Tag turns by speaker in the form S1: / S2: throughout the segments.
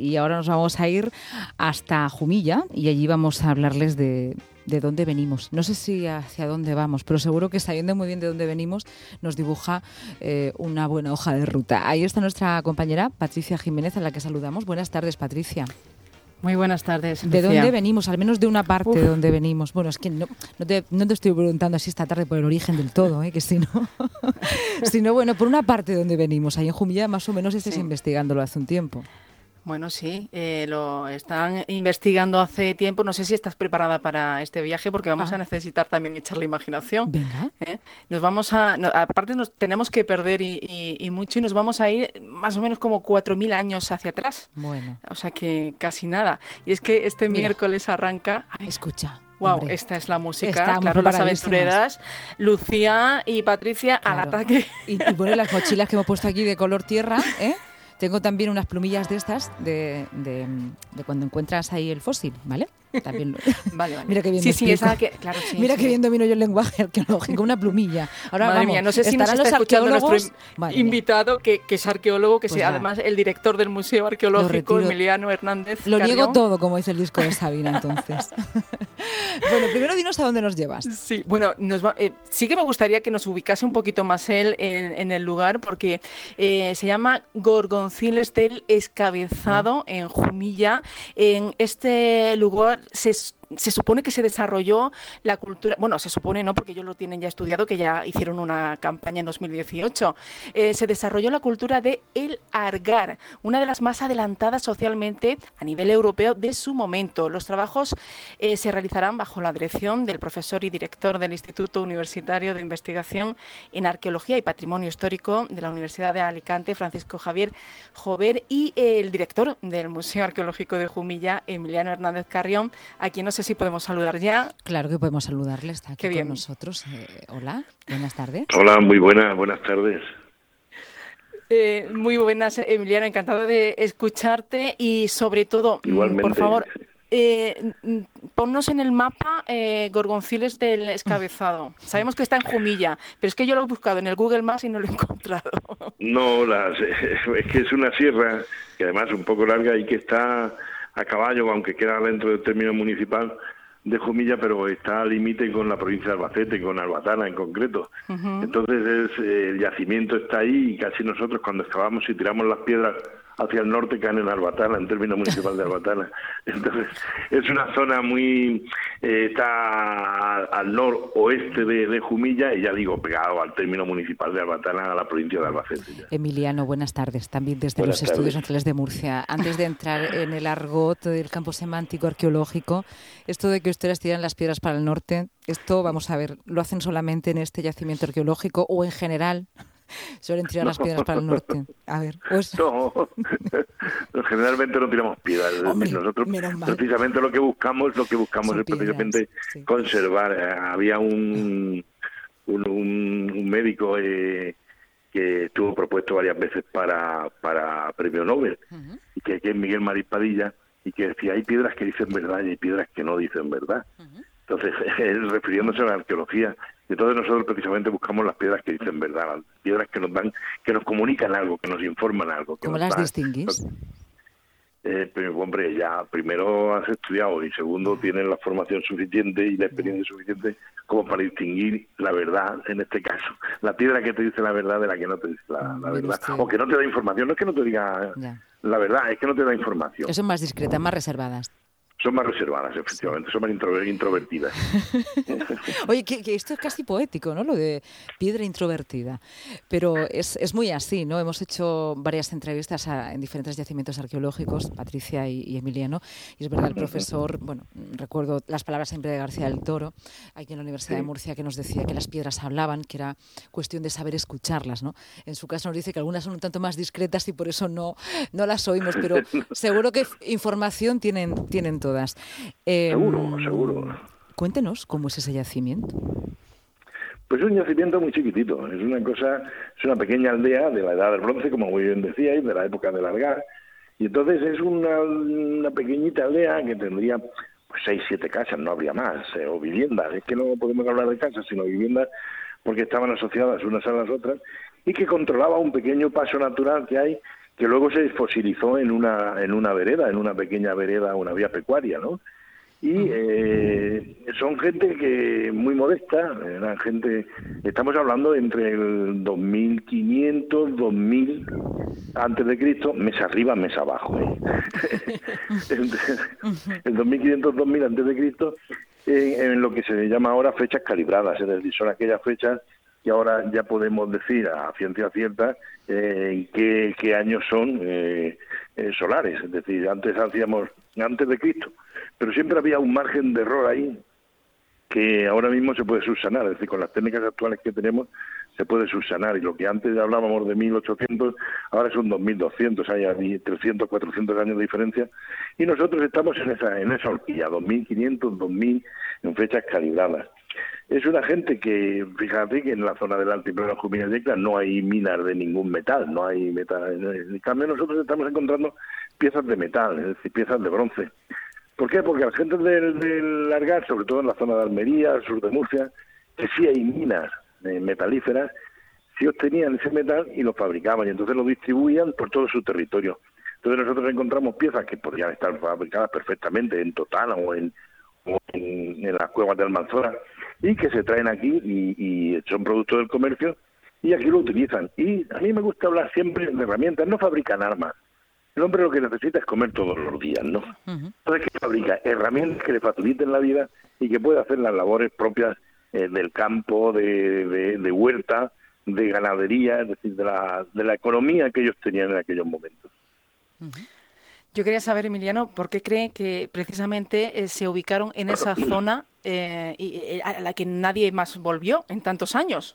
S1: y ahora nos vamos a ir hasta Jumilla y allí vamos a hablarles de, de dónde venimos. No sé si hacia dónde vamos, pero seguro que sabiendo muy bien de dónde venimos nos dibuja eh, una buena hoja de ruta. Ahí está nuestra compañera Patricia Jiménez, a la que saludamos. Buenas tardes, Patricia.
S2: Muy buenas tardes.
S1: ¿De dónde venimos? Al menos de una parte de dónde venimos. Bueno, es que no, no, te, no, te, estoy preguntando así esta tarde por el origen del todo, ¿eh? que si no, sino bueno, por una parte de dónde venimos. Ahí en Jumilla más o menos estés sí. investigándolo hace un tiempo.
S2: Bueno, sí, eh, lo están investigando hace tiempo. No sé si estás preparada para este viaje porque vamos ah. a necesitar también echar la imaginación.
S1: Venga.
S2: ¿Eh? Nos vamos a, no, aparte nos tenemos que perder y, y, y, mucho y nos vamos a ir más o menos como 4.000 años hacia atrás.
S1: Bueno.
S2: O sea que casi nada. Y es que este Mira. miércoles arranca...
S1: Escucha.
S2: Wow, Hombre, esta es la música, claro, las aventureras, Lucía y Patricia claro. al ataque.
S1: Y, y bueno, las mochilas que hemos puesto aquí de color tierra, ¿eh? Tengo también unas plumillas de estas de, de, cuando encuentras ahí el fósil, ¿vale? También lo...
S2: vale, vale.
S1: Mira qué bien
S2: sí, sí, esa que, claro, sí,
S1: Mira
S2: sí.
S1: qué bien domino yo el lenguaje arqueológico, una plumilla. Ahora
S2: Madre
S1: vamos,
S2: mía, no sé si nos está escuchando nuestro invitado, que, que, es arqueólogo, que
S1: Pues
S2: sea
S1: nada.
S2: además el director del Museo Arqueológico, Emiliano Hernández.
S1: Lo
S2: Carrión.
S1: niego todo, como dice el disco de Sabina, entonces. bueno, primero dinos a dónde nos llevas.
S2: Sí, bueno, nos va, eh, sí que me gustaría que nos ubicase un poquito más él en, en el lugar, porque eh, se llama Gorgonciles del Escabezado, en Jumilla. En este lugar se se supone que se desarrolló la cultura, bueno, se supone no, porque ellos lo tienen ya estudiado, que ya hicieron una campaña en 2018, eh, se desarrolló la cultura de el argar, una de las más adelantadas socialmente a nivel europeo de su momento. Los trabajos eh, se realizarán bajo la dirección del profesor y director del Instituto Universitario de Investigación en Arqueología y Patrimonio Histórico de la Universidad de Alicante, Francisco Javier Jover, y el director del Museo Arqueológico de Jumilla, Emiliano Hernández Carrión, a quien nos sé si podemos saludar ya.
S1: Claro que podemos saludarle, está aquí
S2: Qué bien.
S1: con nosotros. Eh, hola, buenas tardes.
S3: Hola, muy buenas, buenas tardes.
S2: Eh, muy buenas, Emiliano, encantado de escucharte y sobre todo,
S3: Igualmente.
S2: por favor, eh, ponnos en el mapa eh, Gorgonciles del Escabezado. Sabemos que está en Jumilla, pero es que yo lo he buscado en el Google Maps y no lo he encontrado.
S3: No, las, es que es una sierra, que además es un poco larga y que está a caballo, aunque queda dentro del término municipal de Jumilla, pero está al límite con la provincia de Albacete, con Albatana en concreto. Uh -huh. Entonces es, el yacimiento está ahí y casi nosotros cuando excavamos y tiramos las piedras hacia el norte caen en Albatana, en término municipal de Albatana. Entonces, es una zona muy... Eh, está al noroeste de, de, Jumilla y ya digo, pegado al término municipal de Albatana, a la provincia de Albacete. Ya.
S1: Emiliano, buenas tardes, también desde buenas los tardes. Estudios Nacionales de Murcia. Antes de entrar en el argot del campo semántico arqueológico, esto de que ustedes tiran las piedras para el norte, esto, vamos a ver, ¿lo hacen solamente en este yacimiento arqueológico o en general? suelen tirar no. las piedras para el norte. A ver, pues...
S3: No, generalmente no tiramos piedras.
S1: Hombre,
S3: Nosotros precisamente lo que buscamos, lo que buscamos Son es precisamente piedras, sí. conservar. Eh, había un, un, un, un médico eh, que estuvo propuesto varias veces para, para premio Nobel, uh -huh. y que, que es Miguel Marín Padilla, y que decía, hay piedras que dicen verdad y hay piedras que no dicen verdad. Uh -huh. Entonces, él refiriéndose a la arqueología, y entonces nosotros precisamente buscamos las piedras que dicen verdad, las piedras que nos dan, que nos comunican algo, que nos informan algo. Que
S1: ¿Cómo las dan, distinguís?
S3: Eh, pero, hombre, ya primero has estudiado y segundo tienes la formación suficiente y la experiencia suficiente como para distinguir la verdad, en este caso, la piedra que te dice la verdad de la que no te dice la, la verdad, o que no te da información, no es que no te diga ya. la verdad, es que no te da información.
S1: Que son más discretas, más reservadas
S3: son más reservadas, efectivamente, son más introvertidas.
S1: Oye, que, que, esto es casi poético, ¿no? Lo de piedra introvertida. Pero es, es muy así, ¿no? Hemos hecho varias entrevistas a, en diferentes yacimientos arqueológicos, Patricia y, y, Emiliano, y es verdad, el profesor, bueno, recuerdo las palabras siempre de García del Toro, aquí en la Universidad sí. de Murcia, que nos decía que las piedras hablaban, que era cuestión de saber escucharlas, ¿no? En su caso nos dice que algunas son un tanto más discretas y por eso no, no las oímos, pero seguro que información tienen, tienen todas.
S3: Eh, seguro, seguro.
S1: Cuéntenos cómo es ese yacimiento.
S3: Pues es un yacimiento muy chiquitito, es una cosa, es una pequeña aldea de la edad del bronce, como muy bien decíais, de la época del Largar, y entonces es una, una pequeñita aldea que tendría pues seis, siete casas, no habría más, eh, o viviendas, es que no podemos hablar de casas, sino viviendas, porque estaban asociadas unas a las otras, y que controlaba un pequeño paso natural que hay que luego se fosilizó en una, en una vereda, en una pequeña vereda, una vía pecuaria, ¿no? y eh, son gente que muy modesta, eran gente, estamos hablando entre el 2500, 2000 antes de Cristo, mes arriba, mes abajo. ¿eh? el 2500, 2000 antes de Cristo, en lo que se llama ahora fechas calibradas, es decir, son aquellas fechas que ahora ya podemos decir a ciencia cierta eh, qué, años son eh, eh, solares, es decir, antes hacíamos antes de Cristo, pero siempre había un margen de error ahí que ahora mismo se puede subsanar, es decir, con las técnicas actuales que tenemos se puede subsanar. Y lo que antes hablábamos de 1800, ahora son 2200, hay 300, 400 años de diferencia. Y nosotros estamos en esa en esa horquilla, 2500, 2000 en fechas calibradas. Es una gente que, fíjate que en la zona del altiplano Yecla no hay minas de ningún metal, no hay metal. En cambio nosotros estamos encontrando piezas de metal, es decir, piezas de bronce. ¿Por qué? Porque la gente del, Largar, sobre todo en la zona de Almería, al sur de Murcia, que sí hay minas eh, metalíferas, sí obtenían ese metal y lo fabricaban y entonces lo distribuían por todo su territorio. Entonces nosotros encontramos piezas que podrían estar fabricadas perfectamente en Totana o en, en, las cuevas del Almanzora y que se traen aquí y, son productos del comercio y aquí lo utilizan. Y a mí me gusta hablar siempre de herramientas, no fabrican armas. El hombre lo que necesita es comer todos los días, ¿no? Entonces, ¿qué fabrica? Herramientas que le faciliten la vida y que pueda hacer las labores propias eh, del campo, de, de, huerta, de ganadería, es decir, de la, de la economía que ellos tenían en aquellos momentos.
S2: Yo quería saber, Emiliano, ¿por qué cree que precisamente eh, se ubicaron en esa zona eh, y, eh, a la que nadie más volvió en tantos años?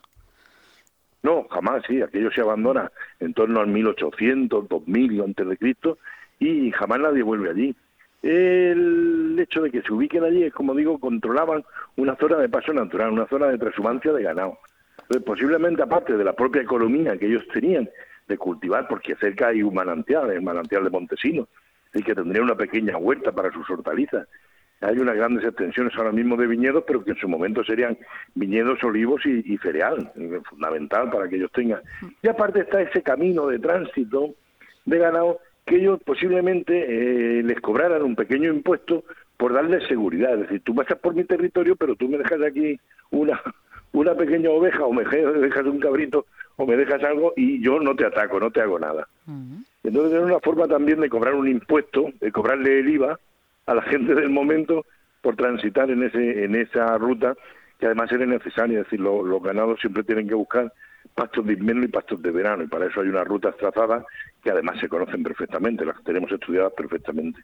S3: No, jamás, sí, aquello se abandona en torno al 1800, 2000 antes de Cristo y jamás nadie vuelve allí. El hecho de que se ubiquen allí es, como digo, controlaban una zona de paso natural, una zona de transhumancia de ganado. posiblemente aparte de la propia economía que ellos tenían de cultivar, porque cerca hay un manantial, el manantial de Montesinos, y que tendría una pequeña huerta para sus hortalizas. Hay unas grandes extensiones ahora mismo de viñedos, pero que en su momento serían viñedos, olivos y, cereal, fundamental para que ellos tengan. Y aparte está ese camino de tránsito de ganado que ellos posiblemente eh, les cobraran un pequeño impuesto por darles seguridad. Es decir, tú pasas por mi territorio, pero tú me dejas aquí una, una pequeña oveja o me dejas un cabrito o me dejas algo y yo no te ataco, no te hago nada. Entonces es una forma también de cobrar un impuesto, de cobrarle el IVA a la gente del momento por transitar en ese en esa ruta que además era necesaria, es decir, los ganados siempre tienen que buscar pastos de invierno y pastos de verano y para eso hay unas rutas trazadas que además se conocen perfectamente, las tenemos estudiadas perfectamente.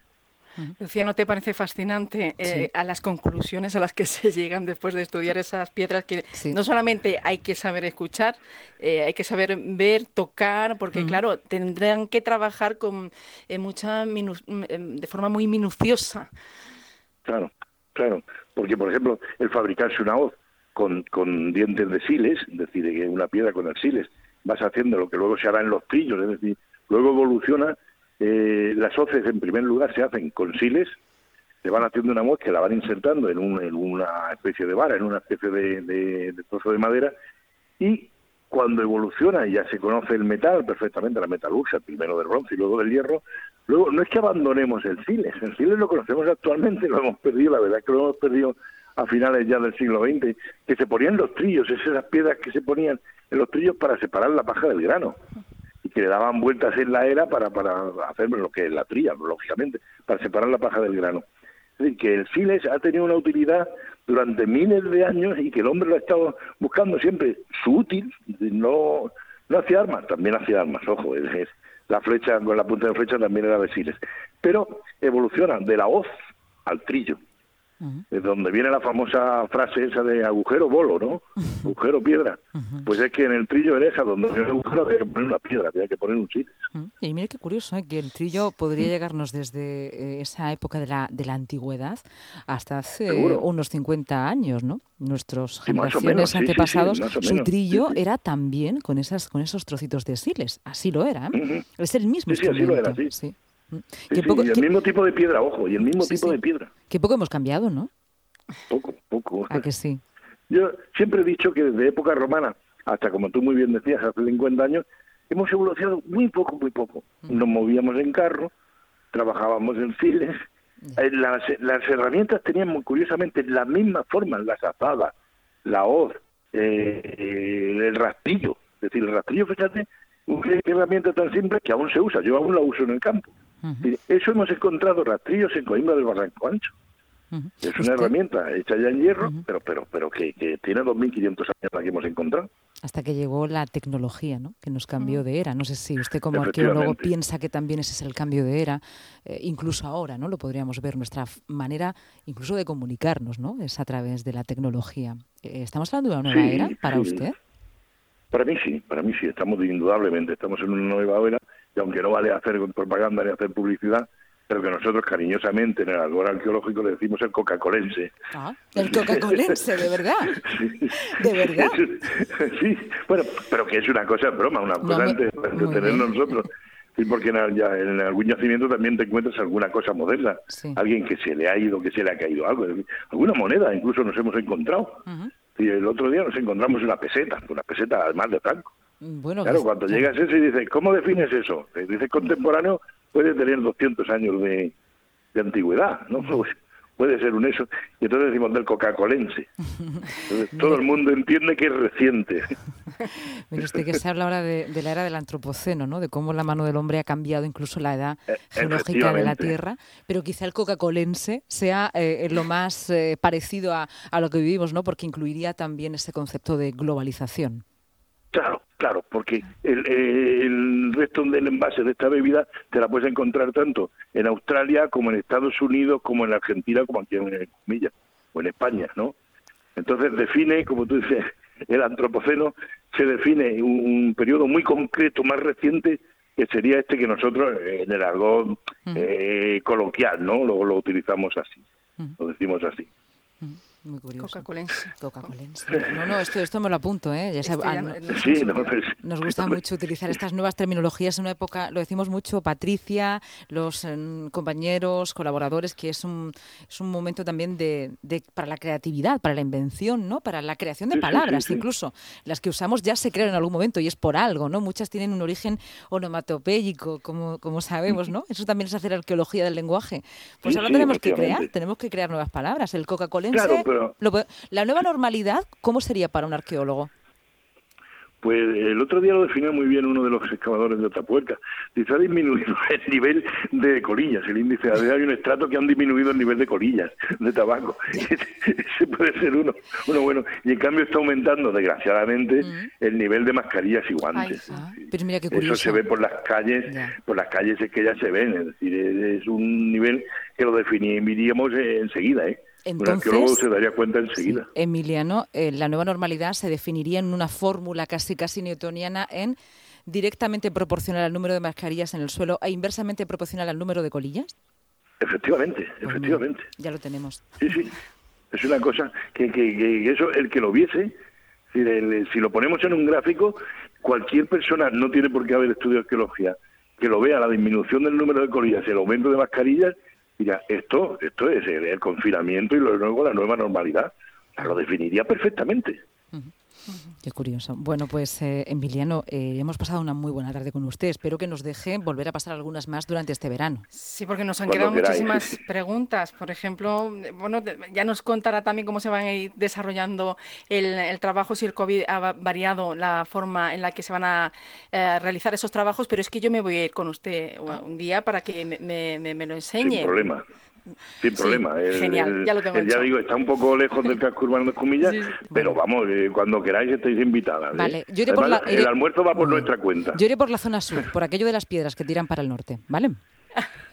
S2: Lucía, ¿no te parece fascinante eh, a las conclusiones a las que se llegan después de estudiar esas piedras que no solamente hay que saber escuchar, eh, hay que saber ver, tocar, porque claro, tendrán que trabajar con eh, mucha mm, de forma muy minuciosa.
S3: Claro, claro, porque por ejemplo, el fabricarse una hoz con, con dientes de siles, es decir, una piedra con el siles, vas haciendo lo que luego se hará en los trillos, es decir, luego evoluciona eh, las hoces, en primer lugar, se hacen con siles, se van haciendo una muesca, la van insertando en, una especie de vara, en una especie de, trozo de madera, y cuando evoluciona y ya se conoce el metal perfectamente, la metalurgia, primero del bronce y luego del hierro, luego no es que abandonemos el siles, el siles lo conocemos actualmente, lo hemos perdido, la verdad es que lo hemos perdido a finales ya del siglo XX, que se ponían los trillos, esas piedras que se ponían en los trillos para separar la paja del grano que le daban vueltas en la era para, para hacer lo que es la tría, lógicamente, para separar la paja del grano. Es decir, que el siles ha tenido una utilidad durante miles de años y que el hombre lo ha estado buscando siempre su útil, no, no hacía armas, también hacía armas, ojo, es, la flecha con la punta de flecha también era de siles, pero evoluciona de la hoz al trillo de donde viene la famosa frase esa de agujero bolo, ¿no? Agujero piedra. Pues es que en el trillo esa donde había un agujero había que poner una piedra, había que poner un chile.
S1: Y mire qué curioso, ¿eh? que el trillo podría llegarnos desde eh, esa época de la, de la antigüedad hasta hace unos 50 años, ¿no? Nuestros generaciones antepasados, su trillo era también con esas con esos trocitos de siles, así lo era. ¿eh? Es el mismo instrumento.
S3: Así lo era, sí. Y el mismo tipo de piedra, ojo, y el mismo tipo de piedra.
S1: Qué poco hemos cambiado, ¿no?
S3: Poco, poco.
S1: ¿A que sí?
S3: Yo siempre he dicho que desde época romana hasta, como tú muy bien decías, hace 50 años, hemos evolucionado muy poco, muy poco. Nos movíamos en carro, trabajábamos en files. Eh, Las, las herramientas tenían muy curiosamente la misma forma, las azadas, la hoz, eh, el rastrillo. Es decir, el rastrillo, fíjate, qué herramienta tan simple que aún se usa. Yo aún la uso en el campo.
S1: Ujú,
S3: Eso hemos encontrado rastrillos en Coimbra del Barranco Ancho.
S1: ujú.
S3: Es
S1: Usted-
S3: una herramienta hecha ya en hierro,
S1: Ujú.
S3: pero pero pero que, que tiene 2.500 años la que hemos encontrado.
S1: Hasta que llegó la tecnología, ¿no? Que nos cambió de era. No sé si usted como arqueólogo piensa que también ese es el cambio de era. Eh, incluso ahora, ¿no? Lo podríamos ver. Nuestra manera, incluso de comunicarnos, ¿no? Es a través de la tecnología. Eh, ¿Estamos hablando de una nueva
S3: Sí,
S1: era para
S3: sí.
S1: usted?
S3: Para mí sí, para mí sí, estamos indudablemente, estamos en una nueva era y aunque no vale hacer propaganda ni hacer publicidad, pero que nosotros cariñosamente en el albor arqueológico le decimos el coca-colense.
S1: Ah, el Coca-Colense, de verdad.
S3: Sí.
S1: ¿De verdad?
S3: Sí, bueno, pero que es una cosa broma, una
S1: No,
S3: cosa
S1: muy-
S3: entre- entre
S1: muy
S3: tenernos
S1: bien.
S3: nosotros. Sí, porque en, algún yacimiento también te encuentras alguna cosa moderna,
S1: Sí.
S3: alguien que se le ha ido, que se le ha caído algo, alguna moneda incluso nos hemos encontrado. Y el otro día nos encontramos una peseta, una peseta además de Franco.
S1: Bueno,
S3: Claro, cuando llegas ese y dices, ¿cómo defines eso? Te dices contemporáneo, puede tener 200 años de, de antigüedad, ¿no? Pues puede ser un eso. Y entonces decimos del coca-colense. Todo el mundo entiende que es reciente.
S1: Mire usted que se habla ahora de, de la era del antropoceno, ¿no? De cómo la mano del hombre ha cambiado incluso la edad
S3: Eh,
S1: geológica de la. Tierra, pero quizá el coca-colense sea eh, lo más eh, parecido a, a lo que vivimos, ¿no? Porque incluiría también ese concepto de globalización.
S3: Claro, claro, porque el, el resto del envase de esta bebida te la puedes encontrar tanto en Australia como en Estados Unidos, como en Argentina, como aquí en Comilla, o en España, ¿no? Entonces define, como tú dices, el antropoceno se define un, un periodo muy concreto, más reciente, que sería este que nosotros eh, en el argot eh, coloquial, ¿no? Lo, lo utilizamos así, lo decimos así.
S1: Muy curioso.
S2: Coca-Colense.
S1: Coca-colense. No, no, esto, esto me lo apunto, ¿eh? Ya sabe- ah,
S2: ya
S1: no-
S2: no- no
S3: Sí, no, pues,
S1: Nos gusta mucho utilizar estas nuevas terminologías en una época, lo decimos mucho, Patricia, los em, compañeros, colaboradores, que es un, es un momento también de, de- para la creatividad, para la invención, ¿no? Para la creación de
S3: Sí, sí, sí,
S1: palabras,
S3: sí.
S1: incluso. Las que usamos ya se crearon en algún momento y es por algo, ¿no? Muchas tienen un origen onomatopéyico, como, como sabemos, ¿no? Eso también es hacer arqueología del lenguaje. Pues
S3: Sí,
S1: ahora
S3: sí,
S1: tenemos que crear, tenemos que crear nuevas palabras. El coca-colense,
S3: Claro, pero-
S1: la nueva normalidad, ¿cómo sería para un arqueólogo?
S3: Pues el otro día lo definió muy bien uno de los excavadores de Otapuerca. Dice, ha disminuido el nivel de colillas, el índice. Hay un estrato que han disminuido el nivel de colillas de tabaco. Ese puede ser uno, uno bueno. Y en cambio está aumentando, desgraciadamente, el nivel de mascarillas y guantes.
S2: Ay,
S1: Ah, pero mira qué
S3: Eso
S1: curioso.
S3: se ve por las calles,
S1: Ya.
S3: por las calles es que ya se ven, es decir, es, es un nivel que lo definiríamos eh, enseguida, ¿eh?
S1: Entonces-
S3: un arqueólogo se daría cuenta enseguida.
S1: Sí, Emiliano, eh, la nueva normalidad se definiría en una fórmula casi casi newtoniana en directamente proporcional al número de mascarillas en el suelo e inversamente proporcional al número de colillas.
S3: Efectivamente,
S1: Pues
S3: efectivamente.
S1: ya lo tenemos.
S3: Sí, sí. Es una cosa que, que, que eso, el que lo viese, si, el- si lo ponemos en un gráfico, cualquier persona, no tiene por qué haber estudiado arqueología, que lo vea la disminución del número de colillas, el aumento de mascarillas, dirá, esto, esto es el, confinamiento y luego la nueva normalidad. Lo definiría perfectamente.
S1: Qué curioso. Bueno, pues eh, Emiliano, eh, hemos pasado una muy buena tarde con usted. Espero que nos deje volver a pasar algunas más durante este verano.
S2: Sí, porque nos han
S3: Cuando
S2: quedado
S3: queráis.
S2: muchísimas preguntas. Por ejemplo, bueno, ya nos contará también cómo se van a ir desarrollando el, el trabajo, si el COVID ha va- variado la forma en la que se van a eh, realizar esos trabajos, pero es que yo me voy a ir con usted un día para que me, me- me- me lo enseñe.
S3: Sin problema. Sin
S2: Sí,
S3: problema. El-
S2: genial,
S3: el-
S2: ya lo tengo
S3: el- ya digo, está un poco lejos del casco urbano de Comillas,
S2: Sí,
S3: pero vamos, eh, cuando queráis estáis invitadas. ¿eh?
S1: Vale, yo iré por la- iré-
S3: El almuerzo va por nuestra cuenta.
S1: Yo iré por la zona sur, por aquello de las piedras que tiran para el norte, ¿vale?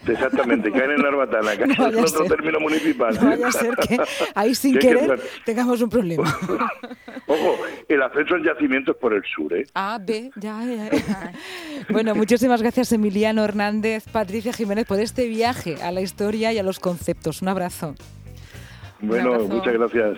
S3: Exactamente, caen en Narbatana, caen
S1: No
S3: en otro
S1: ser.
S3: término municipal.
S1: No vaya a ser que ahí sin
S3: que
S1: querer tengamos un problema.
S3: Ojo, el acceso al yacimiento es por el sur, ¿eh?
S1: A, B, ya, ya, ya. Bueno, muchísimas gracias Emiliano Hernández, Patricia Jiménez por este viaje a la historia y a los conceptos. Un abrazo.
S3: Bueno,
S2: abrazo.
S3: muchas gracias.